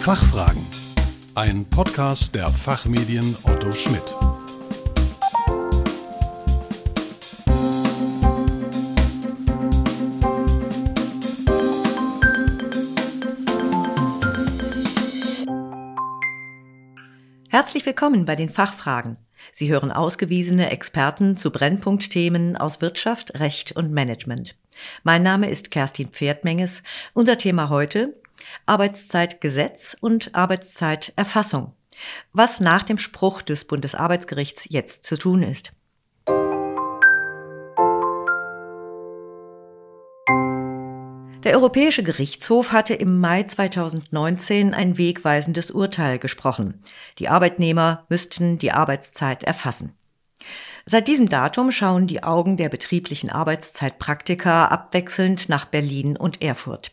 Fachfragen. Ein Podcast der Fachmedien Otto Schmidt. Herzlich willkommen bei den Fachfragen. Sie hören ausgewiesene Experten zu Brennpunktthemen aus Wirtschaft, Recht und Management. Mein Name ist Kerstin Pferdmenges. Unser Thema heute Arbeitszeitgesetz und Arbeitszeiterfassung. Was nach dem Spruch des Bundesarbeitsgerichts jetzt zu tun ist. Der Europäische Gerichtshof hatte im Mai 2019 ein wegweisendes Urteil gesprochen. Die Arbeitnehmer müssten die Arbeitszeit erfassen. Seit diesem Datum schauen die Augen der betrieblichen Arbeitszeitpraktiker abwechselnd nach Berlin und Erfurt.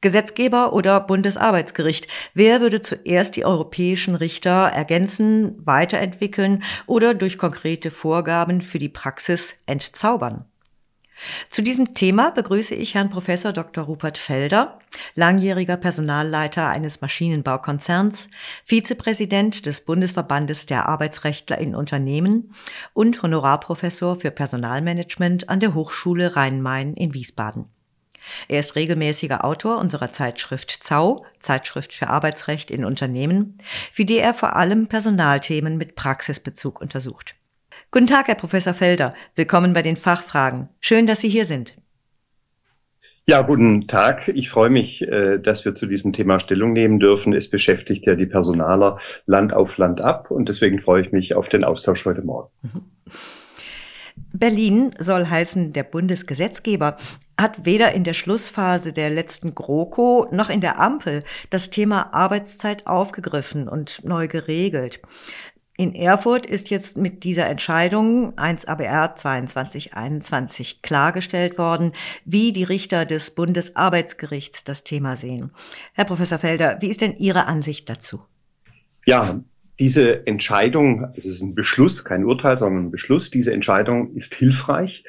Gesetzgeber oder Bundesarbeitsgericht. Wer würde zuerst die europäischen Richter ergänzen, weiterentwickeln oder durch konkrete Vorgaben für die Praxis entzaubern? Zu diesem Thema begrüße ich Herrn Professor Dr. Rupert Felder, langjähriger Personalleiter eines Maschinenbaukonzerns, Vizepräsident des Bundesverbandes der Arbeitsrechtler in Unternehmen und Honorarprofessor für Personalmanagement an der Hochschule Rhein-Main in Wiesbaden. Er ist regelmäßiger Autor unserer Zeitschrift ZAU, Zeitschrift für Arbeitsrecht in Unternehmen, für die er vor allem Personalthemen mit Praxisbezug untersucht. Guten Tag, Herr Professor Felder. Willkommen bei den Fachfragen. Schön, dass Sie hier sind. Ja, guten Tag. Ich freue mich, äh, dass wir zu diesem Thema Stellung nehmen dürfen. Es beschäftigt ja die Personaler Land auf Land ab und deswegen freue ich mich auf den Austausch heute Morgen. Mhm. Berlin soll heißen, der Bundesgesetzgeber hat weder in der Schlussphase der letzten GroKo noch in der Ampel das Thema Arbeitszeit aufgegriffen und neu geregelt. In Erfurt ist jetzt mit dieser Entscheidung 1 ABR 2221 klargestellt worden, wie die Richter des Bundesarbeitsgerichts das Thema sehen. Herr Professor Felder, wie ist denn Ihre Ansicht dazu? Ja, diese Entscheidung, also es ist ein Beschluss, kein Urteil, sondern ein Beschluss, diese Entscheidung ist hilfreich,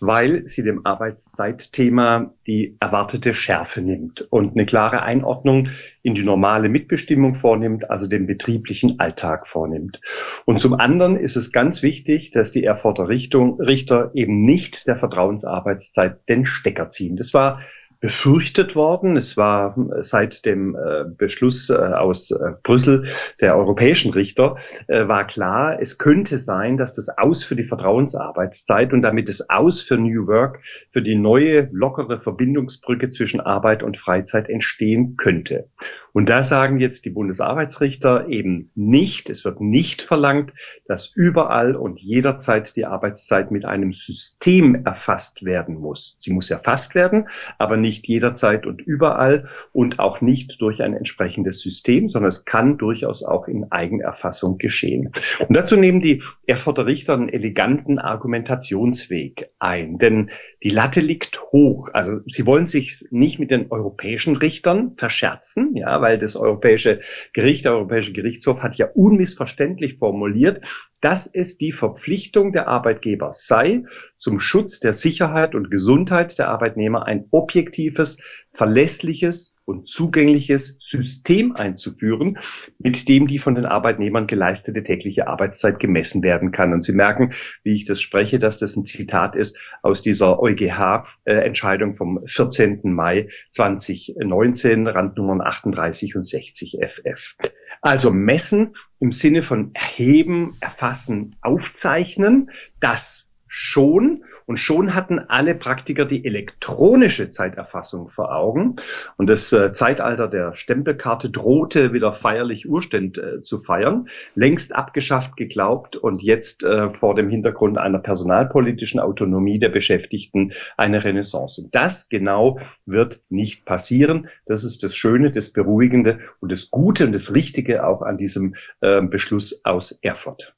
weil sie dem Arbeitszeitthema die erwartete Schärfe nimmt und eine klare Einordnung in die normale Mitbestimmung vornimmt, also den betrieblichen Alltag vornimmt. Und zum anderen ist es ganz wichtig, dass die Erfurter Richter eben nicht der Vertrauensarbeitszeit den Stecker ziehen. Das war befürchtet worden. Es war äh, seit dem äh, Beschluss äh, aus Brüssel der europäischen Richter war klar, es könnte sein, dass das Aus für die Vertrauensarbeitszeit und damit das Aus für New Work, für die neue lockere Verbindungsbrücke zwischen Arbeit und Freizeit entstehen könnte. Und da sagen jetzt die Bundesarbeitsrichter eben nicht, es wird nicht verlangt, dass überall und jederzeit die Arbeitszeit mit einem System erfasst werden muss. Sie muss erfasst werden, aber nicht jederzeit und überall und auch nicht durch ein entsprechendes System, sondern es kann durchaus auch in Eigenerfassung geschehen. Und dazu nehmen die Erfurter Richter einen eleganten Argumentationsweg ein, denn die Latte liegt hoch. Also sie wollen sich nicht mit den europäischen Richtern verscherzen, ja, weil das Europäische Gericht, der Europäische Gerichtshof hat ja unmissverständlich formuliert, dass es die Verpflichtung der Arbeitgeber sei, zum Schutz der Sicherheit und Gesundheit der Arbeitnehmer ein objektives, verlässliches und zugängliches System einzuführen, mit dem die von den Arbeitnehmern geleistete tägliche Arbeitszeit gemessen werden kann. Und Sie merken, wie ich das spreche, dass das ein Zitat ist aus dieser EuGH-Entscheidung vom 14. Mai 2019, Randnummern 38 und 60 FF. Also messen im Sinne von erheben, erfassen, aufzeichnen, das schon und schon hatten alle Praktiker die elektronische Zeiterfassung vor Augen. Und das äh, Zeitalter der Stempelkarte drohte wieder feierlich Urständ äh, zu feiern. Längst abgeschafft geglaubt und jetzt äh, vor dem Hintergrund einer personalpolitischen Autonomie der Beschäftigten eine Renaissance. Und das genau wird nicht passieren. Das ist das Schöne, das Beruhigende und das Gute und das Richtige auch an diesem äh, Beschluss aus Erfurt.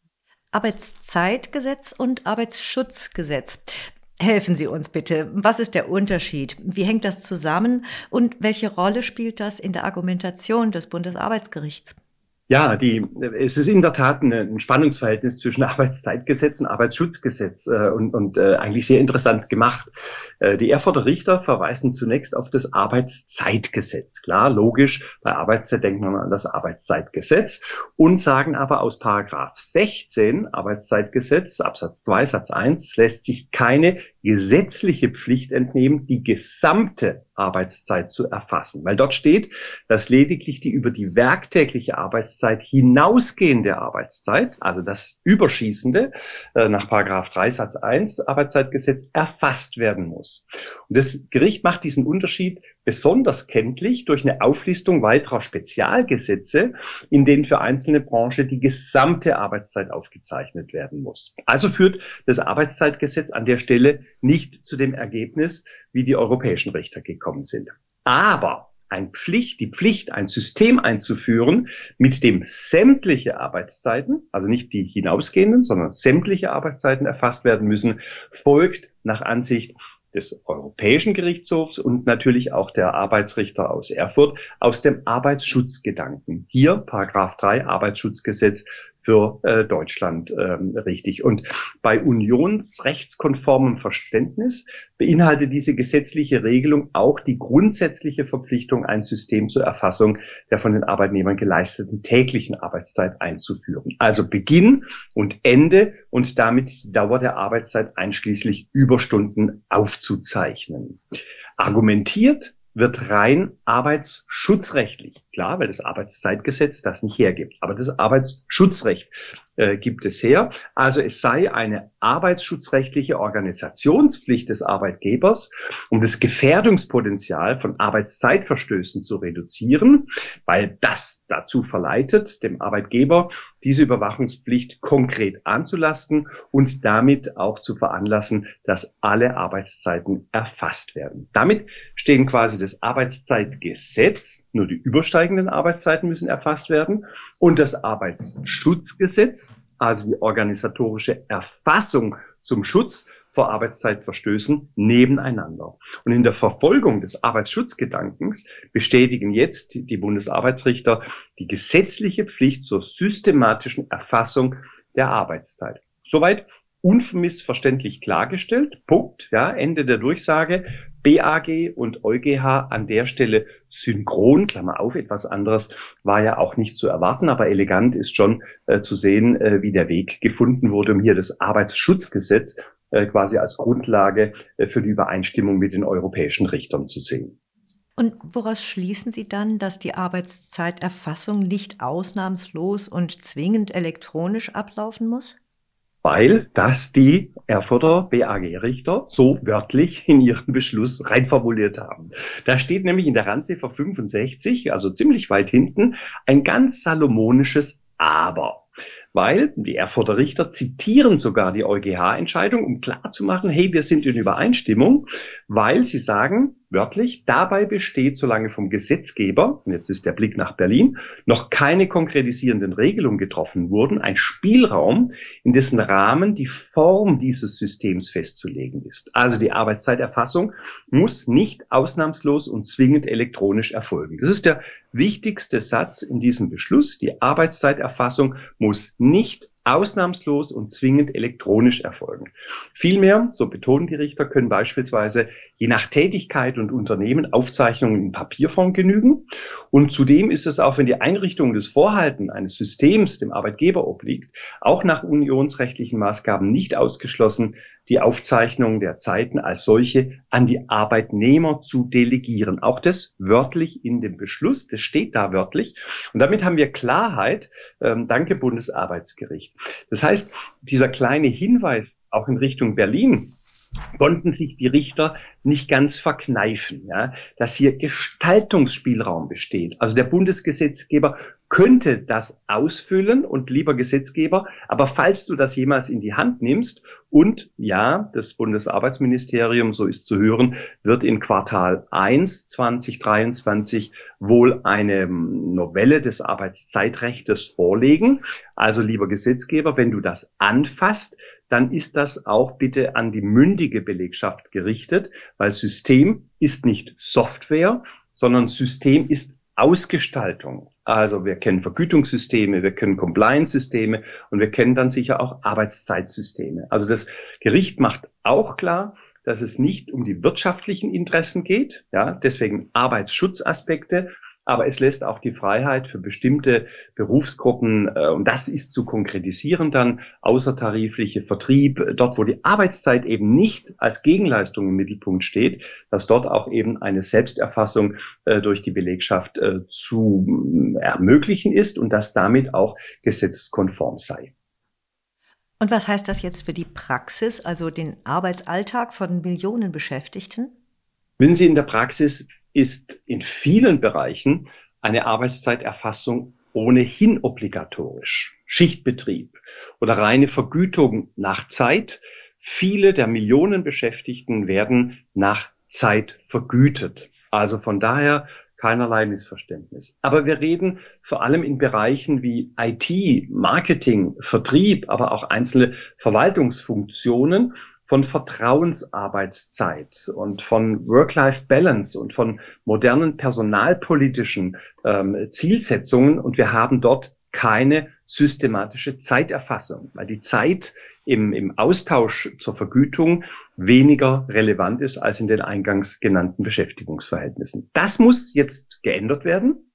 Arbeitszeitgesetz und Arbeitsschutzgesetz. Helfen Sie uns bitte. Was ist der Unterschied? Wie hängt das zusammen? Und welche Rolle spielt das in der Argumentation des Bundesarbeitsgerichts? Ja, die, es ist in der Tat ein Spannungsverhältnis zwischen Arbeitszeitgesetz und Arbeitsschutzgesetz äh, und, und äh, eigentlich sehr interessant gemacht. Äh, die Erfurter Richter verweisen zunächst auf das Arbeitszeitgesetz. Klar, logisch, bei Arbeitszeit denkt man an das Arbeitszeitgesetz und sagen aber aus Paragraph 16 Arbeitszeitgesetz Absatz 2 Satz 1 lässt sich keine gesetzliche Pflicht entnehmen, die gesamte Arbeitszeit zu erfassen, weil dort steht, dass lediglich die über die werktägliche Arbeitszeit hinausgehende Arbeitszeit, also das Überschießende äh, nach Paragraph 3 Satz 1 Arbeitszeitgesetz erfasst werden muss. Und das Gericht macht diesen Unterschied besonders kenntlich durch eine Auflistung weiterer Spezialgesetze, in denen für einzelne Branchen die gesamte Arbeitszeit aufgezeichnet werden muss. Also führt das Arbeitszeitgesetz an der Stelle nicht zu dem Ergebnis, wie die europäischen Richter gekommen sind. Aber ein Pflicht, die Pflicht, ein System einzuführen, mit dem sämtliche Arbeitszeiten, also nicht die hinausgehenden, sondern sämtliche Arbeitszeiten erfasst werden müssen, folgt nach Ansicht des Europäischen Gerichtshofs und natürlich auch der Arbeitsrichter aus Erfurt aus dem Arbeitsschutzgedanken. Hier Paragraph 3 Arbeitsschutzgesetz für äh, Deutschland ähm, richtig. Und bei unionsrechtskonformem Verständnis beinhaltet diese gesetzliche Regelung auch die grundsätzliche Verpflichtung, ein System zur Erfassung der von den Arbeitnehmern geleisteten täglichen Arbeitszeit einzuführen. Also Beginn und Ende und damit die Dauer der Arbeitszeit einschließlich Überstunden aufzuzeichnen. Argumentiert wird rein arbeitsschutzrechtlich. Klar, weil das Arbeitszeitgesetz das nicht hergibt. Aber das Arbeitsschutzrecht äh, gibt es her. Also es sei eine arbeitsschutzrechtliche Organisationspflicht des Arbeitgebers, um das Gefährdungspotenzial von Arbeitszeitverstößen zu reduzieren, weil das dazu verleitet, dem Arbeitgeber diese Überwachungspflicht konkret anzulasten und damit auch zu veranlassen, dass alle Arbeitszeiten erfasst werden. Damit stehen quasi das Arbeitszeitgesetz, nur die übersteigenden Arbeitszeiten müssen erfasst werden, und das Arbeitsschutzgesetz, also die organisatorische Erfassung zum Schutz vor Arbeitszeitverstößen nebeneinander. Und in der Verfolgung des Arbeitsschutzgedankens bestätigen jetzt die Bundesarbeitsrichter die gesetzliche Pflicht zur systematischen Erfassung der Arbeitszeit. Soweit unmissverständlich klargestellt. Punkt. Ja, Ende der Durchsage. BAG und EuGH an der Stelle synchron, Klammer auf, etwas anderes war ja auch nicht zu erwarten, aber elegant ist schon äh, zu sehen, äh, wie der Weg gefunden wurde, um hier das Arbeitsschutzgesetz äh, quasi als Grundlage äh, für die Übereinstimmung mit den europäischen Richtern zu sehen. Und woraus schließen Sie dann, dass die Arbeitszeiterfassung nicht ausnahmslos und zwingend elektronisch ablaufen muss? Weil das die Erfurter BAG-Richter so wörtlich in ihrem Beschluss reinformuliert haben. Da steht nämlich in der Randziffer 65, also ziemlich weit hinten, ein ganz salomonisches Aber weil die Erfurter Richter zitieren sogar die EuGH-Entscheidung, um klarzumachen, hey, wir sind in Übereinstimmung, weil sie sagen, wörtlich, dabei besteht, solange vom Gesetzgeber, und jetzt ist der Blick nach Berlin, noch keine konkretisierenden Regelungen getroffen wurden, ein Spielraum, in dessen Rahmen die Form dieses Systems festzulegen ist. Also die Arbeitszeiterfassung muss nicht ausnahmslos und zwingend elektronisch erfolgen. Das ist der wichtigste Satz in diesem Beschluss. Die Arbeitszeiterfassung muss nicht ausnahmslos und zwingend elektronisch erfolgen. Vielmehr, so betonen die Richter, können beispielsweise je nach Tätigkeit und Unternehmen Aufzeichnungen in Papierform genügen. Und zudem ist es auch, wenn die Einrichtung des Vorhalten eines Systems dem Arbeitgeber obliegt, auch nach unionsrechtlichen Maßgaben nicht ausgeschlossen, die Aufzeichnung der Zeiten als solche an die Arbeitnehmer zu delegieren. Auch das wörtlich in dem Beschluss, das steht da wörtlich. Und damit haben wir Klarheit, ähm, danke Bundesarbeitsgericht. Das heißt, dieser kleine Hinweis auch in Richtung Berlin, konnten sich die Richter nicht ganz verkneifen, ja, dass hier Gestaltungsspielraum besteht. Also der Bundesgesetzgeber könnte das ausfüllen und lieber Gesetzgeber, aber falls du das jemals in die Hand nimmst und ja, das Bundesarbeitsministerium, so ist zu hören, wird in Quartal 1 2023 wohl eine Novelle des Arbeitszeitrechtes vorlegen. Also lieber Gesetzgeber, wenn du das anfasst, dann ist das auch bitte an die mündige Belegschaft gerichtet, weil System ist nicht Software, sondern System ist Ausgestaltung. Also wir kennen Vergütungssysteme, wir kennen Compliance-Systeme und wir kennen dann sicher auch Arbeitszeitsysteme. Also das Gericht macht auch klar, dass es nicht um die wirtschaftlichen Interessen geht, ja, deswegen Arbeitsschutzaspekte, aber es lässt auch die Freiheit für bestimmte Berufsgruppen, äh, und das ist zu konkretisieren dann, außertarifliche Vertrieb, dort wo die Arbeitszeit eben nicht als Gegenleistung im Mittelpunkt steht, dass dort auch eben eine Selbsterfassung äh, durch die Belegschaft äh, zu ermöglichen ist und dass damit auch gesetzeskonform sei. Und was heißt das jetzt für die Praxis, also den Arbeitsalltag von Millionen Beschäftigten? Wenn Sie in der Praxis ist in vielen Bereichen eine Arbeitszeiterfassung ohnehin obligatorisch. Schichtbetrieb oder reine Vergütung nach Zeit. Viele der Millionen Beschäftigten werden nach Zeit vergütet. Also von daher keinerlei Missverständnis. Aber wir reden vor allem in Bereichen wie IT, Marketing, Vertrieb, aber auch einzelne Verwaltungsfunktionen von Vertrauensarbeitszeit und von Work-Life-Balance und von modernen personalpolitischen ähm, Zielsetzungen. Und wir haben dort keine systematische Zeiterfassung, weil die Zeit im, im Austausch zur Vergütung weniger relevant ist als in den eingangs genannten Beschäftigungsverhältnissen. Das muss jetzt geändert werden.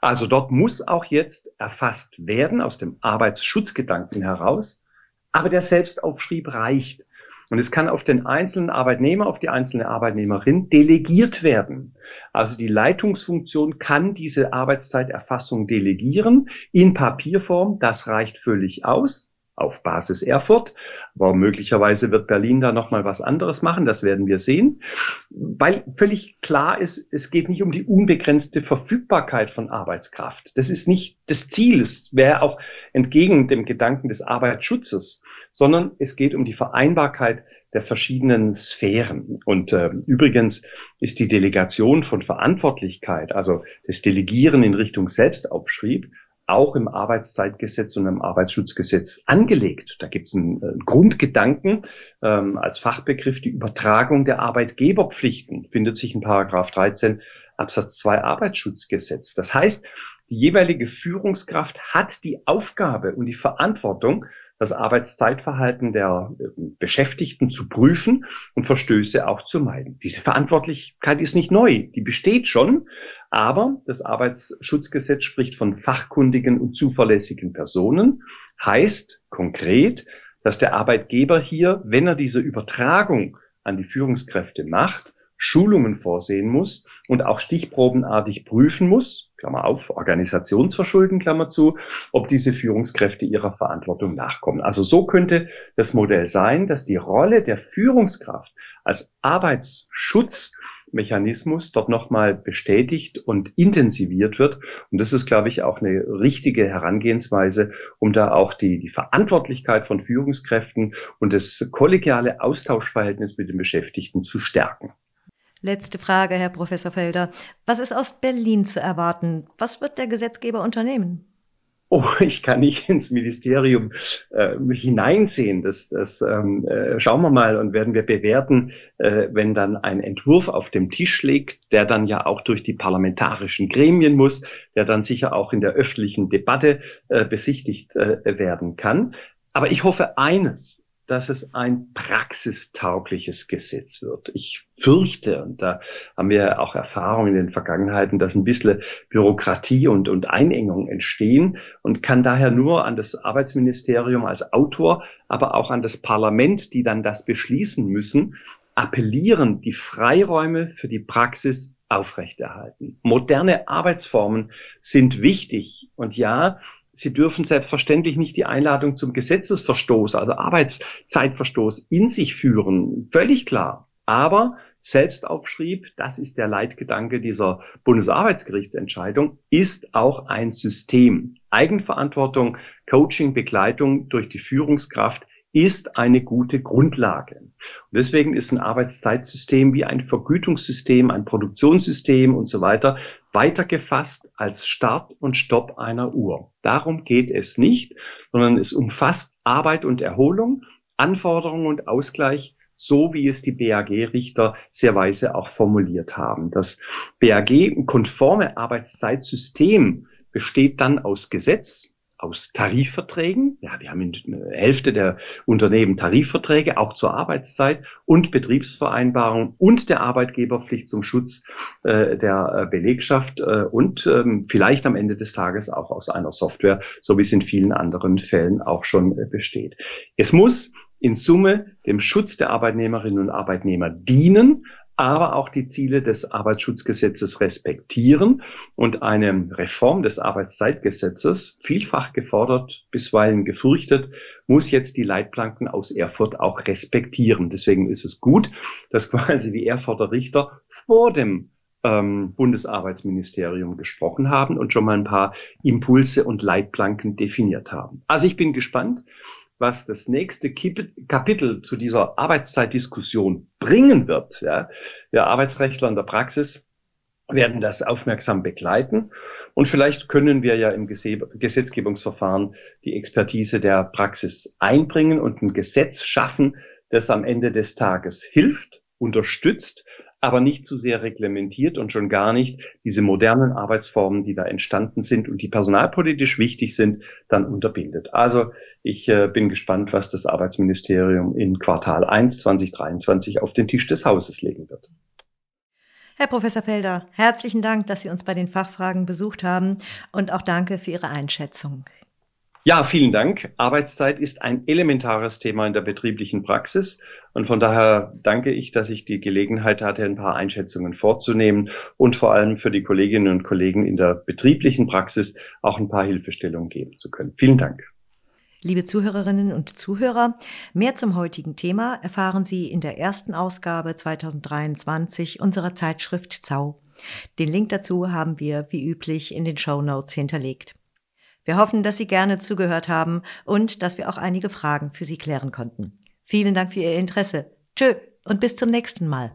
Also dort muss auch jetzt erfasst werden aus dem Arbeitsschutzgedanken heraus. Aber der Selbstaufschrieb reicht. Und es kann auf den einzelnen Arbeitnehmer, auf die einzelne Arbeitnehmerin delegiert werden. Also die Leitungsfunktion kann diese Arbeitszeiterfassung delegieren in Papierform. Das reicht völlig aus auf Basis Erfurt. Aber möglicherweise wird Berlin da nochmal was anderes machen. Das werden wir sehen. Weil völlig klar ist, es geht nicht um die unbegrenzte Verfügbarkeit von Arbeitskraft. Das ist nicht das Ziel. Es wäre auch entgegen dem Gedanken des Arbeitsschutzes sondern es geht um die Vereinbarkeit der verschiedenen Sphären. Und äh, übrigens ist die Delegation von Verantwortlichkeit, also das Delegieren in Richtung Selbstaufschrieb, auch im Arbeitszeitgesetz und im Arbeitsschutzgesetz angelegt. Da gibt es einen, einen, Grundgedanken ähm, als Fachbegriff, die Übertragung der Arbeitgeberpflichten findet sich in Paragraph 13 Absatz 2 Arbeitsschutzgesetz. Das heißt, die jeweilige Führungskraft hat die Aufgabe und die Verantwortung, das Arbeitszeitverhalten der äh, Beschäftigten zu prüfen und Verstöße auch zu meiden. Diese Verantwortlichkeit ist nicht neu, die besteht schon, aber das Arbeitsschutzgesetz spricht von fachkundigen und zuverlässigen Personen, heißt konkret, dass der Arbeitgeber hier, wenn er diese Übertragung an die Führungskräfte macht, Schulungen vorsehen muss und auch stichprobenartig prüfen muss, Klammer auf, Organisationsverschulden, Klammer zu, ob diese Führungskräfte ihrer Verantwortung nachkommen. Also so könnte das Modell sein, dass die Rolle der Führungskraft als Arbeitsschutzmechanismus dort nochmal bestätigt und intensiviert wird. Und das ist, glaube ich, auch eine richtige Herangehensweise, um da auch die, die Verantwortlichkeit von Führungskräften und das kollegiale Austauschverhältnis mit den Beschäftigten zu stärken. Letzte Frage, Herr Professor Felder. Was ist aus Berlin zu erwarten? Was wird der Gesetzgeber unternehmen? Oh, ich kann nicht ins Ministerium äh, hineinsehen. Das, das ähm, äh, schauen wir mal und werden wir bewerten, äh, wenn dann ein Entwurf auf dem Tisch liegt, der dann ja auch durch die parlamentarischen Gremien muss, der dann sicher auch in der öffentlichen Debatte äh, besichtigt äh, werden kann. Aber ich hoffe eines, dass es ein praxistaugliches Gesetz wird. Ich fürchte, und da haben wir auch Erfahrungen in den Vergangenheiten, dass ein bisschen Bürokratie und, und Einengung entstehen und kann daher nur an das Arbeitsministerium als Autor, aber auch an das Parlament, die dann das beschließen müssen, appellieren, die Freiräume für die Praxis aufrechterhalten. Moderne Arbeitsformen sind wichtig und ja, Sie dürfen selbstverständlich nicht die Einladung zum Gesetzesverstoß, also Arbeitszeitverstoß in sich führen. Völlig klar. Aber Selbstaufschrieb, das ist der Leitgedanke dieser Bundesarbeitsgerichtsentscheidung, ist auch ein System. Eigenverantwortung, Coaching, Begleitung durch die Führungskraft ist eine gute Grundlage. Und deswegen ist ein Arbeitszeitsystem wie ein Vergütungssystem, ein Produktionssystem und so weiter weitergefasst als Start und Stopp einer Uhr. Darum geht es nicht, sondern es umfasst Arbeit und Erholung, Anforderungen und Ausgleich so wie es die BAG-Richter sehr weise auch formuliert haben. Das BAG-konforme Arbeitszeitsystem besteht dann aus Gesetz, aus Tarifverträgen. Ja, wir haben in der Hälfte der Unternehmen Tarifverträge, auch zur Arbeitszeit und Betriebsvereinbarungen und der Arbeitgeberpflicht zum Schutz äh, der äh, Belegschaft äh, und ähm, vielleicht am Ende des Tages auch aus einer Software, so wie es in vielen anderen Fällen auch schon äh, besteht. Es muss in Summe dem Schutz der Arbeitnehmerinnen und Arbeitnehmer dienen, aber auch die Ziele des Arbeitsschutzgesetzes respektieren und eine Reform des Arbeitszeitgesetzes, vielfach gefordert, bisweilen gefürchtet, muss jetzt die Leitplanken aus Erfurt auch respektieren. Deswegen ist es gut, dass quasi die Erfurter Richter vor dem ähm, Bundesarbeitsministerium gesprochen haben und schon mal ein paar Impulse und Leitplanken definiert haben. Also ich bin gespannt, was das nächste Kapitel zu dieser Arbeitszeitdiskussion bringen wird. Ja. Wir Arbeitsrechtler in der Praxis werden das aufmerksam begleiten. Und vielleicht können wir ja im Gesetzgebungsverfahren die Expertise der Praxis einbringen und ein Gesetz schaffen, das am Ende des Tages hilft, unterstützt, aber nicht zu sehr reglementiert und schon gar nicht diese modernen Arbeitsformen, die da entstanden sind und die personalpolitisch wichtig sind, dann unterbindet. Also ich äh, bin gespannt, was das Arbeitsministerium in Quartal 1 2023 auf den Tisch des Hauses legen wird. Herr Professor Felder, herzlichen Dank, dass Sie uns bei den Fachfragen besucht haben und auch danke für Ihre Einschätzung. Ja, vielen Dank. Arbeitszeit ist ein elementares Thema in der betrieblichen Praxis. Und von daher danke ich, dass ich die Gelegenheit hatte, ein paar Einschätzungen vorzunehmen und vor allem für die Kolleginnen und Kollegen in der betrieblichen Praxis auch ein paar Hilfestellungen geben zu können. Vielen Dank. Liebe Zuhörerinnen und Zuhörer, mehr zum heutigen Thema erfahren Sie in der ersten Ausgabe 2023 unserer Zeitschrift ZAU. Den Link dazu haben wir wie üblich in den Show Notes hinterlegt. Wir hoffen, dass Sie gerne zugehört haben und dass wir auch einige Fragen für Sie klären konnten. Vielen Dank für Ihr Interesse. Tschö und bis zum nächsten Mal.